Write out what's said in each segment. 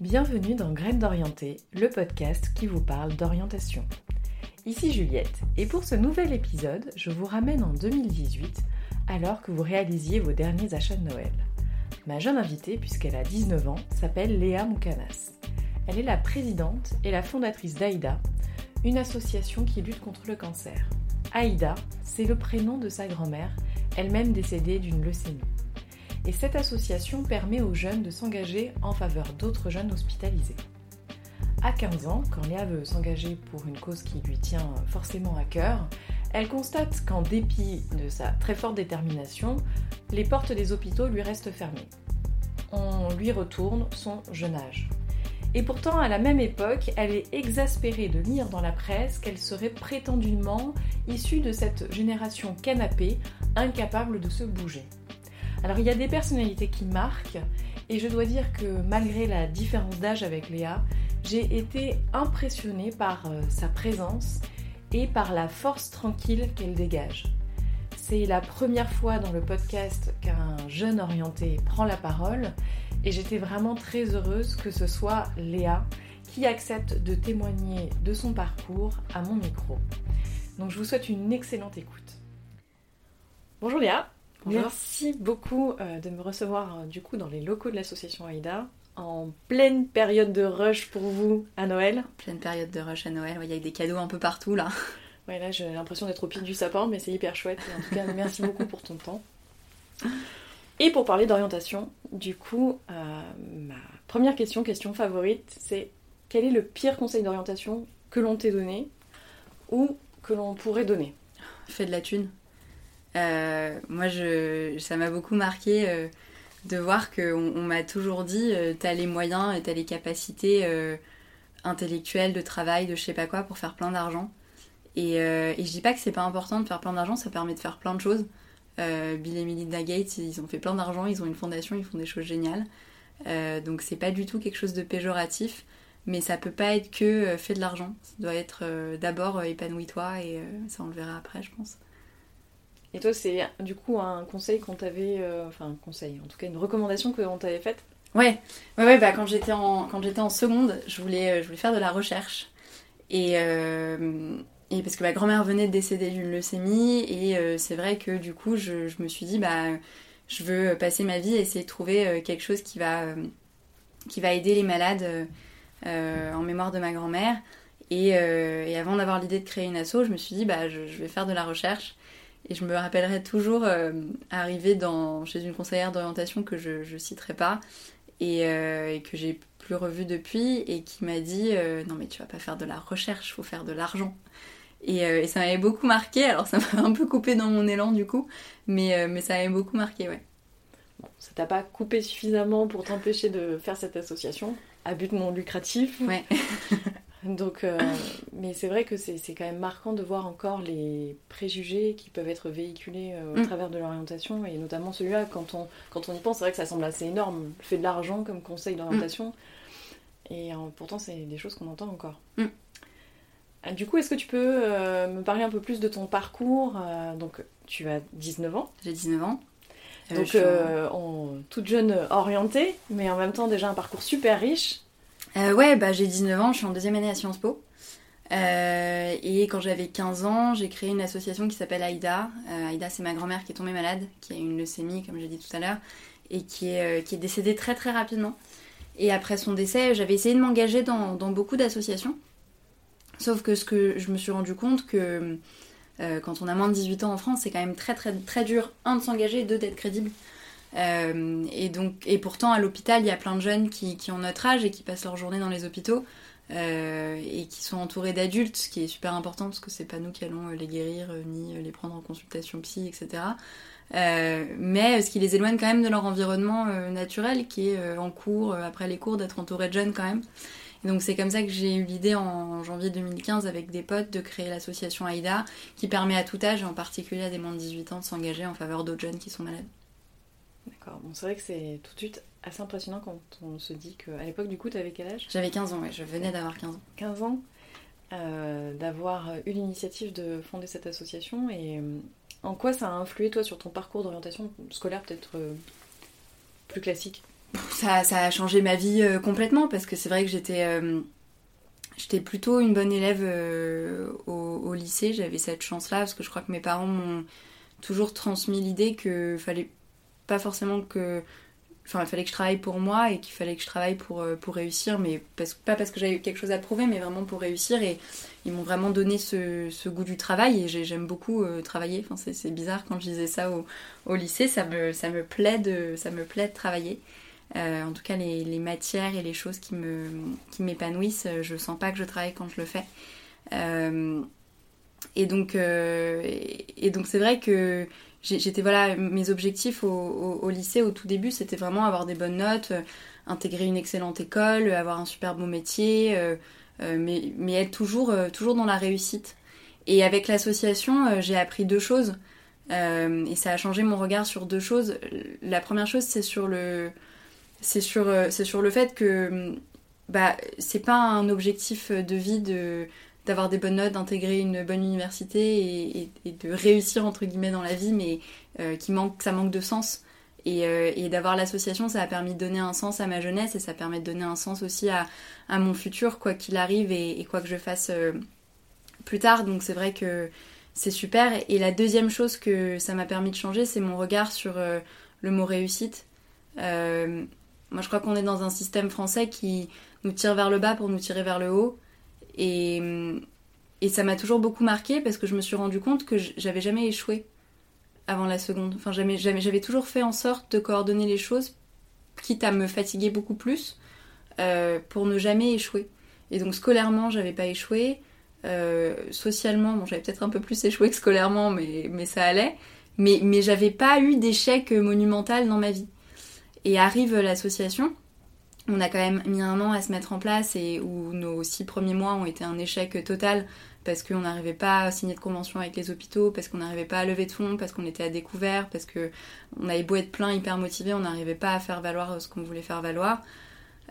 Bienvenue dans Graines d'orienté, le podcast qui vous parle d'orientation. Ici Juliette, et pour ce nouvel épisode, je vous ramène en 2018, alors que vous réalisiez vos derniers achats de Noël. Ma jeune invitée, puisqu'elle a 19 ans, s'appelle Léa Moukanas. Elle est la présidente et la fondatrice d'AIDA, une association qui lutte contre le cancer. Aïda, c'est le prénom de sa grand-mère, elle-même décédée d'une leucémie. Et cette association permet aux jeunes de s'engager en faveur d'autres jeunes hospitalisés. À 15 ans, quand Léa veut s'engager pour une cause qui lui tient forcément à cœur, elle constate qu'en dépit de sa très forte détermination, les portes des hôpitaux lui restent fermées. On lui retourne son jeune âge. Et pourtant, à la même époque, elle est exaspérée de lire dans la presse qu'elle serait prétendument issue de cette génération canapée, incapable de se bouger. Alors il y a des personnalités qui marquent, et je dois dire que malgré la différence d'âge avec Léa, j'ai été impressionnée par euh, sa présence et par la force tranquille qu'elle dégage. C'est la première fois dans le podcast qu'un jeune orienté prend la parole et j'étais vraiment très heureuse que ce soit Léa qui accepte de témoigner de son parcours à mon micro. Donc je vous souhaite une excellente écoute. Bonjour Léa, merci beaucoup euh, de me recevoir euh, du coup dans les locaux de l'association AIDA en pleine période de rush pour vous à Noël. Pleine période de rush à Noël, il y a des cadeaux un peu partout là. Ouais, là j'ai l'impression d'être au pied du sapin, mais c'est hyper chouette. en tout cas, merci beaucoup pour ton temps. Et pour parler d'orientation, du coup, euh, ma première question, question favorite, c'est quel est le pire conseil d'orientation que l'on t'ait donné ou que l'on pourrait donner? Fais de la thune. Euh, moi, ça m'a beaucoup marqué euh, de voir qu'on on, m'a toujours dit t'as les moyens et t'as les capacités intellectuelles, de travail, de je sais pas quoi pour faire plein d'argent. Et, et, je dis pas que c'est pas important de faire plein d'argent, ça permet de faire plein de choses. Euh, Bill et Melinda Gates, ils ont fait plein d'argent, ils ont une fondation, ils font des choses géniales. Euh, donc c'est pas du tout quelque chose de péjoratif, mais ça peut pas être que euh, fait de l'argent. Ça doit être d'abord épanouis-toi et ça on le verra après, je pense. Et toi, c'est du coup un conseil qu'on t'avait, enfin un conseil, en tout cas une recommandation que on t'avait faite? Ouais, ouais, ouais, bah quand j'étais en en seconde, je voulais je voulais faire de la recherche et et parce que ma grand-mère venait de décéder d'une leucémie, et euh, c'est vrai que du coup, je, me suis dit, bah, je veux passer ma vie et essayer de trouver euh, quelque chose qui va, euh, qui va aider les malades en mémoire de ma grand-mère. Et, avant d'avoir l'idée de créer une asso, je me suis dit, bah, je, vais faire de la recherche. Et je me rappellerai toujours arriver dans, chez une conseillère d'orientation que je ne citerai pas et, et que j'ai plus revue depuis et qui m'a dit non mais tu vas pas faire de la recherche, faut faire de l'argent. Euh, et, ça m'avait beaucoup marqué, alors ça m'a un peu coupé dans mon élan du coup, mais, euh, mais ça m'avait beaucoup marqué, ouais. Bon, ça t'a pas coupé suffisamment pour t'empêcher de faire cette association à but non lucratif. Ouais. Donc, euh, mais c'est vrai que c'est quand même marquant de voir encore les préjugés qui peuvent être véhiculés au mm. travers de l'orientation, et notamment celui-là, quand on, quand on y pense, c'est vrai que ça semble assez énorme, le fait de l'argent comme conseil d'orientation, mm. et pourtant c'est des choses qu'on entend encore. Mm. Ah, du coup, est-ce que tu peux euh, me parler un peu plus de ton parcours euh, Donc, tu as 19 ans. J'ai 19 ans. Euh, donc, toute jeune orientée, mais en même temps déjà un parcours super riche. Ouais, bah, j'ai 19 ans, je suis en deuxième année à Sciences Po. et quand j'avais 15 ans, j'ai créé une association qui s'appelle AIDA. AIDA, c'est ma grand-mère qui est tombée malade, qui a une leucémie, comme j'ai dit tout à l'heure, et qui est, qui est décédée très très rapidement. Et après son décès, j'avais essayé de m'engager dans, dans beaucoup d'associations. Sauf que ce que je me suis rendu compte que euh, quand on a moins de 18 ans en France, c'est quand même très très très dur, un, de s'engager, deux, d'être crédible. Euh, et, donc, et pourtant, à l'hôpital, il y a plein de jeunes qui, ont notre âge et qui passent leur journée dans les hôpitaux euh, et qui sont entourés d'adultes, ce qui est super important parce que c'est pas nous qui allons les guérir ni les prendre en consultation psy, etc. mais ce qui les éloigne quand même de leur environnement naturel qui est en cours, après les cours, d'être entouré de jeunes quand même donc c'est comme ça que j'ai eu l'idée en janvier 2015 avec des potes de créer l'association AIDA qui permet à tout âge, et en particulier à des moins de 18 ans, de s'engager en faveur d'autres jeunes qui sont malades. D'accord, bon, c'est vrai que c'est tout de suite assez impressionnant quand on se dit qu'à l'époque du coup tu avais quel âge? J'avais 15 ans, ouais, je venais d'avoir 15 ans. 15 ans. Euh, D'avoir eu l'initiative de fonder cette association et euh, en quoi ça a influé toi sur ton parcours d'orientation scolaire peut-être euh, plus classique? Ça, ça, a changé ma vie complètement parce que c'est vrai que j'étais j'étais plutôt une bonne élève au, au, lycée. J'avais cette chance-là parce que je crois que mes parents m'ont toujours transmis l'idée que fallait pas forcément que enfin il fallait que je travaille pour moi et qu'il fallait que je travaille pour, euh, pour réussir mais parce, pas parce que j'avais quelque chose à prouver mais vraiment pour réussir et ils m'ont vraiment donné ce, goût du travail et j'aime beaucoup euh, travailler. Enfin c'est bizarre quand je disais ça au, lycée ça me, ça me plaît de ça me plaît de travailler. Euh, en tout cas les, matières et les choses qui me qui m'épanouissent je sens pas que je travaille quand je le fais. Et donc et donc c'est vrai que j'étais voilà mes objectifs au, lycée au tout début c'était vraiment avoir des bonnes notes euh, intégrer une excellente école avoir un super beau métier euh, euh, mais, mais être toujours toujours dans la réussite. Et avec l'association j'ai appris deux choses et ça a changé mon regard sur deux choses. La première chose c'est sur le c'est sur c'est sur le fait que bah c'est pas un objectif de vie de d'avoir des bonnes notes, d'intégrer une bonne université et, de réussir entre guillemets dans la vie, mais euh, qui manque, ça manque de sens. Euh, et, d'avoir l'association, ça a permis de donner un sens à ma jeunesse et ça permet de donner un sens aussi à, mon futur, quoi qu'il arrive et, quoi que je fasse euh, plus tard. Donc c'est vrai que c'est super. Et la deuxième chose que ça m'a permis de changer, c'est mon regard sur le mot réussite. moi je crois qu'on est dans un système français qui nous tire vers le bas pour nous tirer vers le haut. Et, ça m'a toujours beaucoup marqué parce que je me suis rendu compte que j'avais jamais échoué avant la seconde. Enfin, j'avais toujours fait en sorte de coordonner les choses, quitte à me fatiguer beaucoup plus, euh, pour ne jamais échouer. Et donc scolairement, j'avais pas échoué. Euh, socialement, bon, j'avais peut-être un peu plus échoué que scolairement, mais, mais ça allait. Mais, mais j'avais pas eu d'échec monumental dans ma vie. Et arrive l'association, on a quand même mis un an à se mettre en place et où nos six premiers mois ont été un échec total parce qu'on n'arrivait pas à signer de convention avec les hôpitaux, parce qu'on n'arrivait pas à lever de fonds, parce qu'on était à découvert, parce que on avait beau être plein, hyper motivé, on n'arrivait pas à faire valoir ce qu'on voulait faire valoir.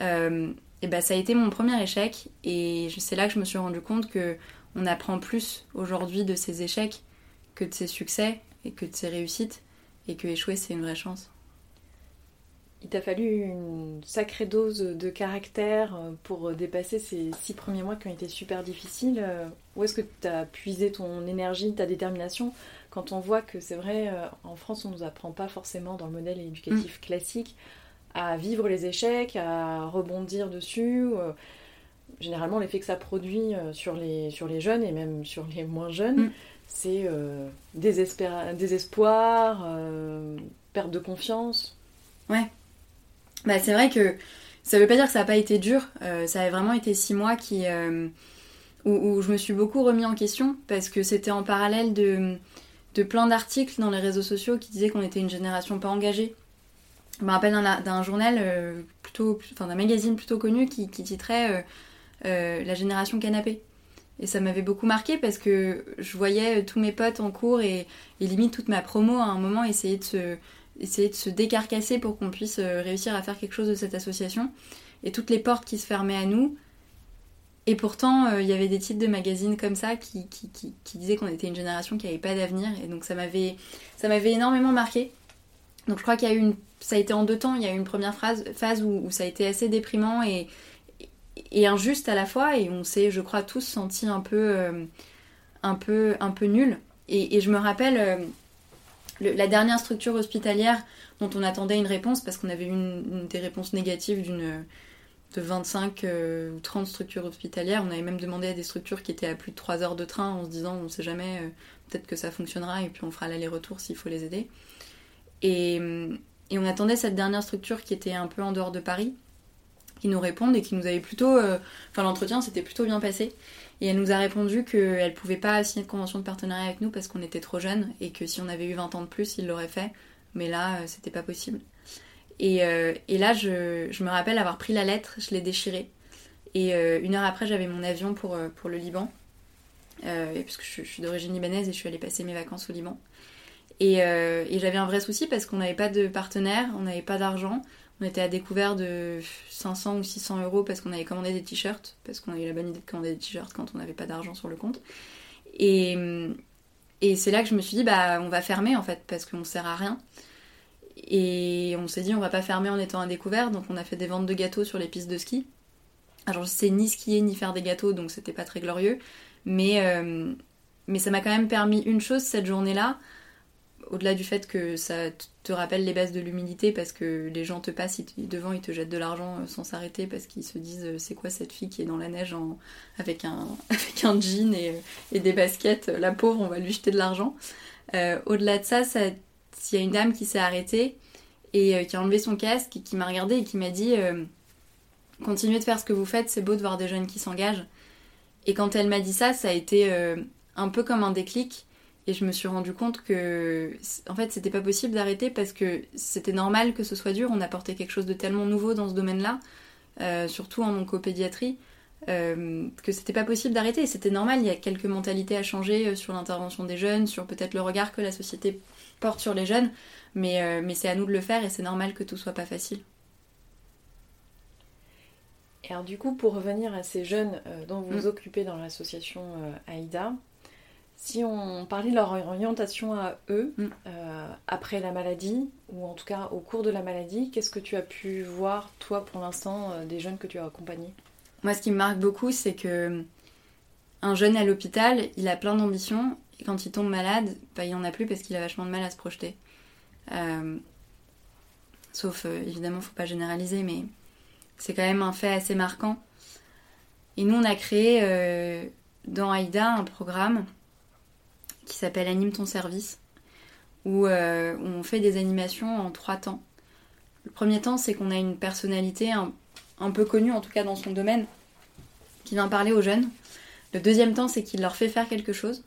Euh, et ben ça a été mon premier échec et c'est là que je me suis rendu compte que on apprend plus aujourd'hui de ces échecs que de ses succès et que de ses réussites et que échouer c'est une vraie chance il t'a fallu une sacrée dose de caractère euh, pour dépasser ces six premiers mois qui ont été super difficiles. Euh, où est-ce que tu as puisé ton énergie, ta détermination quand on voit que c'est vrai, euh, en France, on ne nous apprend pas forcément dans le modèle éducatif mm. classique à vivre les échecs, à rebondir dessus. Généralement, l'effet que ça produit sur les, sur les jeunes et même sur les moins jeunes, mm. c'est désespoir, perte de confiance. Ouais, bah, c'est vrai que ça veut pas dire que ça n'a pas été dur. Euh, ça a vraiment été six mois qui, euh, où, je me suis beaucoup remis en question parce que c'était en parallèle de, de plein d'articles dans les réseaux sociaux qui disaient qu'on était une génération pas engagée. Je me rappelle d'un journal euh, plutôt, enfin d'un magazine plutôt connu qui, qui titrait La génération canapé. Et ça m'avait beaucoup marqué parce que je voyais tous mes potes en cours et, et limite toute ma promo à un moment essayer de se, essayer de se décarcasser pour qu'on puisse euh, réussir à faire quelque chose de cette association. Et toutes les portes qui se fermaient à nous. Et pourtant, euh, il y avait des titres de magazines comme ça qui, qui, qui, disaient qu'on était une génération qui n'avait pas d'avenir. Et donc ça m'avait, énormément marqué. Donc je crois qu'il y a eu une... Ça a été en deux temps. Il y a eu une première phase, où, ça a été assez déprimant et, et injuste à la fois. Et on s'est, je crois, tous sentis un peu, euh, un peu, un peu nuls. Et, et je me rappelle la dernière structure hospitalière dont on attendait une réponse, parce qu'on avait eu des réponses négatives d'une de 25 euh, ou 30 structures hospitalières. On avait même demandé à des structures qui étaient à plus de 3 heures de train en se disant on sait jamais, euh, peut-être que ça fonctionnera et puis on fera l'aller-retour s'il faut les aider. Et, on attendait cette dernière structure qui était un peu en dehors de Paris, qui nous répondent et qui nous avait plutôt. Euh, enfin, l'entretien s'était plutôt bien passé. Et elle nous a répondu qu'elle pouvait pas signer de convention de partenariat avec nous parce qu'on était trop jeunes et que si on avait eu 20 ans de plus, il l'aurait fait. Mais là, euh, c'était pas possible. Et, euh, et là, je, je, me rappelle avoir pris la lettre, je l'ai déchirée. Et euh, une heure après, j'avais mon avion pour, pour le Liban. puisque je, je suis d'origine libanaise et je suis allée passer mes vacances au Liban. Et, et j'avais un vrai souci parce qu'on n'avait pas de partenaire, on n'avait pas d'argent. On était à découvert de 500 ou 600 euros parce qu'on avait commandé des t-shirts, parce qu'on a eu la bonne idée de commander des t-shirts quand on n'avait pas d'argent sur le compte. Et, et c'est là que je me suis dit, bah, on va fermer en fait, parce qu'on sert à rien. Et on s'est dit, on va pas fermer en étant à découvert, donc on a fait des ventes de gâteaux sur les pistes de ski. Alors je sais ni skier ni faire des gâteaux, donc c'était pas très glorieux. Mais, euh, mais ça m'a quand même permis une chose cette journée-là, au-delà du fait que ça te rappelle les bases de l'humilité parce que les gens te passent devant, ils te jettent de l'argent euh, sans s'arrêter parce qu'ils se disent euh, c'est quoi cette fille qui est dans la neige avec, un, jean et, et, des baskets, la pauvre, on va lui jeter de l'argent. au-delà de ça, il y a une dame qui s'est arrêtée et qui a enlevé son casque et qui m'a regardé et qui m'a dit continuez de faire ce que vous faites, c'est beau de voir des jeunes qui s'engagent. Et quand elle m'a dit ça, ça a été euh, un peu comme un déclic. Et je me suis rendu compte que, en fait, c'était pas possible d'arrêter parce que c'était normal que ce soit dur. On apportait quelque chose de tellement nouveau dans ce domaine-là, euh, surtout en oncopédiatrie, euh, que c'était pas possible d'arrêter. Et c'était normal. Il y a quelques mentalités à changer sur l'intervention des jeunes, sur peut-être le regard que la société porte sur les jeunes. Mais, mais c'est à nous de le faire et c'est normal que tout soit pas facile. Et alors du coup, pour revenir à ces jeunes euh, dont vous vous mm. occupez dans l'association euh, AIDA, si on parlait de leur orientation à eux mm. euh, après la maladie, ou en tout cas au cours de la maladie, qu'est-ce que tu as pu voir, toi, pour l'instant, des jeunes que tu as accompagnés? Moi, ce qui me marque beaucoup, c'est que un jeune à l'hôpital, il a plein d'ambitions, et quand il tombe malade, bah, il n'y en a plus parce qu'il a vachement de mal à se projeter. sauf, évidemment, faut pas généraliser, mais c'est quand même un fait assez marquant. Et nous, on a créé euh, dans AIDA un programme qui s'appelle Anime ton service, où, euh, on fait des animations en trois temps. Le premier temps, c'est qu'on a une personnalité un, peu connue, en tout cas dans son domaine, qui vient parler aux jeunes. Le deuxième temps, c'est qu'il leur fait faire quelque chose.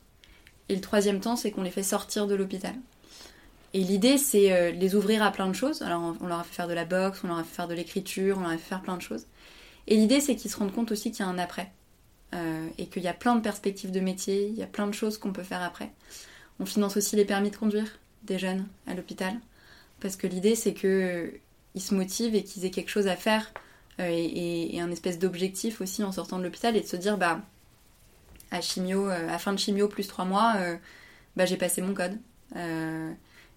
Et le troisième temps, c'est qu'on les fait sortir de l'hôpital. Et l'idée, c'est euh, les ouvrir à plein de choses. Alors, on leur a fait faire de la boxe, on leur a fait faire de l'écriture, on leur a fait faire plein de choses. Et l'idée, c'est qu'ils se rendent compte aussi qu'il y a un après. Euh, et qu'il y a plein de perspectives de métier, il y a plein de choses qu'on peut faire après. On finance aussi les permis de conduire des jeunes à l'hôpital. Parce que l'idée, c'est qu'ils euh, se motivent et qu'ils aient quelque chose à faire. et, un espèce d'objectif aussi en sortant de l'hôpital et de se dire, bah, à chimio, à fin de chimio plus trois mois, bah, j'ai passé mon code.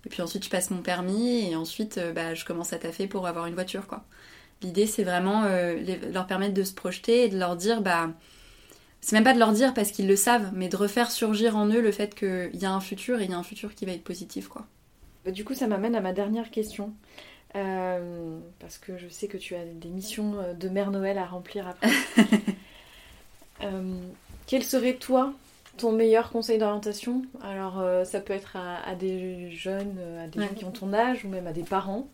Et puis ensuite, je passe mon permis et ensuite, euh, bah, je commence à taffer pour avoir une voiture, quoi. L'idée, c'est vraiment euh, leur permettre de se projeter et de leur dire, bah, c'est même pas de leur dire parce qu'ils le savent, mais de refaire surgir en eux le fait qu'il y a un futur et il y a un futur qui va être positif, quoi. Bah, du coup, ça m'amène à ma dernière question. Euh, parce que je sais que tu as des missions de Mère Noël à remplir après. quel serait toi ton meilleur conseil d'orientation? Alors, euh, ça peut être à, des jeunes, à des gens qui ont ton âge, ou même à des parents.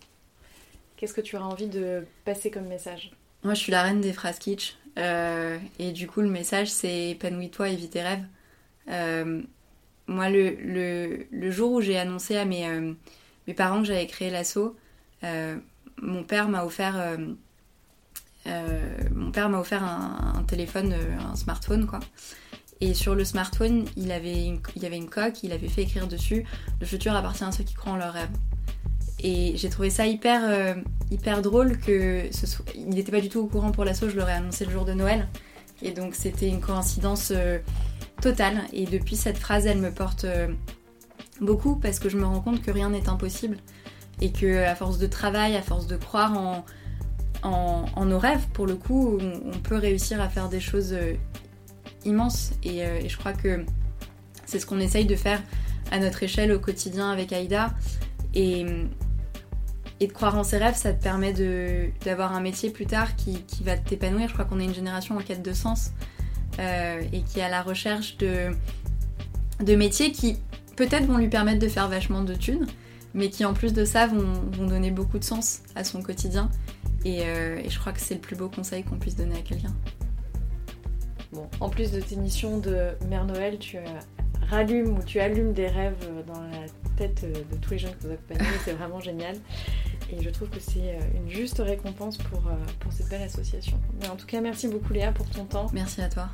Qu'est-ce que tu auras envie de passer comme message? Moi, je suis la reine des phrases kitsch. Euh, et du coup, le message, c'est épanouis-toi et vis tes rêves. Euh, moi, le, le, le, jour où j'ai annoncé à mes, mes parents que j'avais créé l'assaut, mon père m'a offert... offert un, téléphone, un smartphone, quoi. Et sur le smartphone, il, avait il y avait une coque, il avait fait écrire dessus Le futur appartient à ceux qui croient en leurs rêves. Et j'ai trouvé ça hyper, euh, hyper drôle que n'était pas du tout au courant pour l'assaut, je l'aurais annoncé le jour de Noël. Et donc c'était une coïncidence euh, totale. Et depuis cette phrase, elle me porte euh, beaucoup parce que je me rends compte que rien n'est impossible. Et que à force de travail, à force de croire en, en, nos rêves, pour le coup, on, peut réussir à faire des choses immense euh, et, je crois que c'est ce qu'on essaye de faire à notre échelle au quotidien avec Aïda. Et, et de croire en ses rêves, ça te permet d'avoir un métier plus tard qui, qui va t'épanouir. Je crois qu'on est une génération en quête de sens euh, et qui est à la recherche de, de métiers qui peut-être vont lui permettre de faire vachement de thunes, mais qui en plus de ça vont, vont donner beaucoup de sens à son quotidien. Et, euh, je crois que c'est le plus beau conseil qu'on puisse donner à quelqu'un. Bon, en plus de tes missions de Mère Noël, tu rallumes ou tu allumes des rêves dans la tête de tous les jeunes que vous accompagnez. C'est vraiment génial. Et je trouve que c'est euh, une juste récompense pour, euh, pour cette belle association. Mais en tout cas, merci beaucoup Léa pour ton temps. Merci à toi.